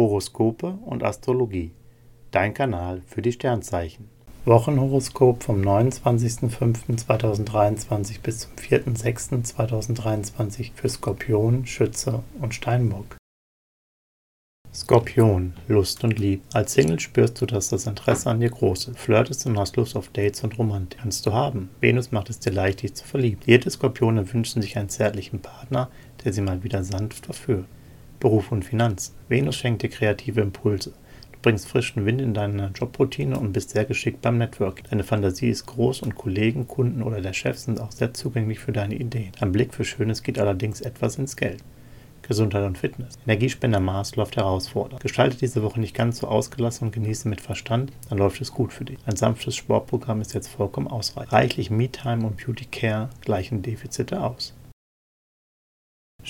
Horoskope und Astrologie. Dein Kanal für die Sternzeichen. Wochenhoroskop vom 29.05.2023 bis zum 4.06.2023 für Skorpion, Schütze und Steinbock. Skorpion, Lust und Liebe. Als Single spürst du, dass das Interesse an dir groß ist. Flirtest und hast Lust auf Dates und Romantik. Kannst du haben. Venus macht es dir leicht, dich zu verlieben. Jede Skorpione wünschen sich einen zärtlichen Partner, der sie mal wieder sanft verführt. Beruf und Finanzen. Venus schenkt dir kreative Impulse. Du bringst frischen Wind in deine Jobroutine und bist sehr geschickt beim Networking. Deine Fantasie ist groß und Kollegen, Kunden oder der Chef sind auch sehr zugänglich für deine Ideen. Dein Blick für Schönes geht allerdings etwas ins Geld. Gesundheit und Fitness. Energiespender Mars läuft herausfordernd. Gestalte diese Woche nicht ganz so ausgelassen und genieße mit Verstand, dann läuft es gut für dich. Ein sanftes Sportprogramm ist jetzt vollkommen ausreichend. Reichlich Me-Time und Beauty Care gleichen Defizite aus.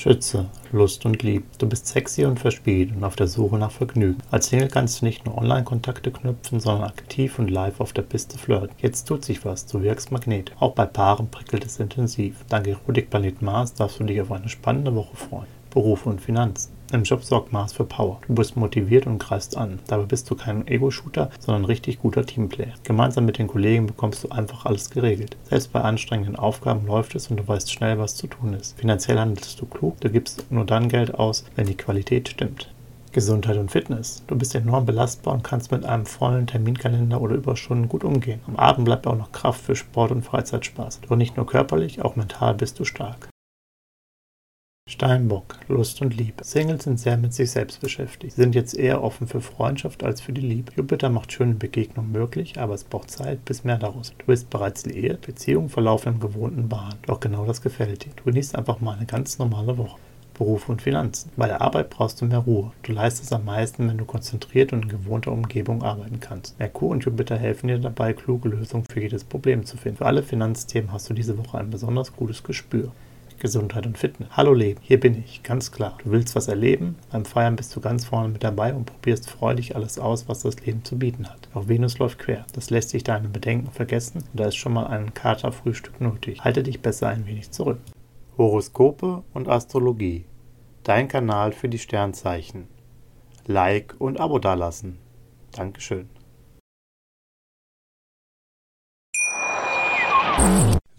Schütze, Lust und Lieb. Du bist sexy und verspielt und auf der Suche nach Vergnügen. Als Single kannst du nicht nur Online-Kontakte knüpfen, sondern aktiv und live auf der Piste flirten. Jetzt tut sich was, du wirkst Magnet. Auch bei Paaren prickelt es intensiv. Dank Erotikplanet Mars darfst du dich auf eine spannende Woche freuen. Beruf und Finanzen. Im Job sorgt Mars für Power. Du bist motiviert und greifst an. Dabei bist du kein Ego-Shooter, sondern richtig guter Teamplayer. Gemeinsam mit den Kollegen bekommst du einfach alles geregelt. Selbst bei anstrengenden Aufgaben läuft es und du weißt schnell, was zu tun ist. Finanziell handelst du klug, du gibst nur dann Geld aus, wenn die Qualität stimmt. Gesundheit und Fitness. Du bist enorm belastbar und kannst mit einem vollen Terminkalender oder Überstunden gut umgehen. Am Abend bleibt auch noch Kraft für Sport und Freizeitspaß. Doch nicht nur körperlich, auch mental bist du stark. Steinbock, Lust und Liebe. Singles sind sehr mit sich selbst beschäftigt. Sie sind jetzt eher offen für Freundschaft als für die Liebe. Jupiter macht schöne Begegnungen möglich, aber es braucht Zeit, bis mehr daraus. Du bist bereits liiert, Beziehungen verlaufen im gewohnten Bahn. Doch genau das gefällt dir. Du genießt einfach mal eine ganz normale Woche. Beruf und Finanzen. Bei der Arbeit brauchst du mehr Ruhe. Du leistest am meisten, wenn du konzentriert und in gewohnter Umgebung arbeiten kannst. Merkur und Jupiter helfen dir dabei, kluge Lösungen für jedes Problem zu finden. Für alle Finanzthemen hast du diese Woche ein besonders gutes Gespür. Gesundheit und Fitness. Hallo Leben, hier bin ich, ganz klar. Du willst was erleben, beim Feiern bist du ganz vorne mit dabei und probierst freudig alles aus, was das Leben zu bieten hat. Auch Venus läuft quer. Das lässt sich deine Bedenken vergessen und da ist schon mal ein Katerfrühstück nötig. Halte dich besser ein wenig zurück. Horoskope und Astrologie. Dein Kanal für die Sternzeichen. Like und Abo dalassen. Dankeschön.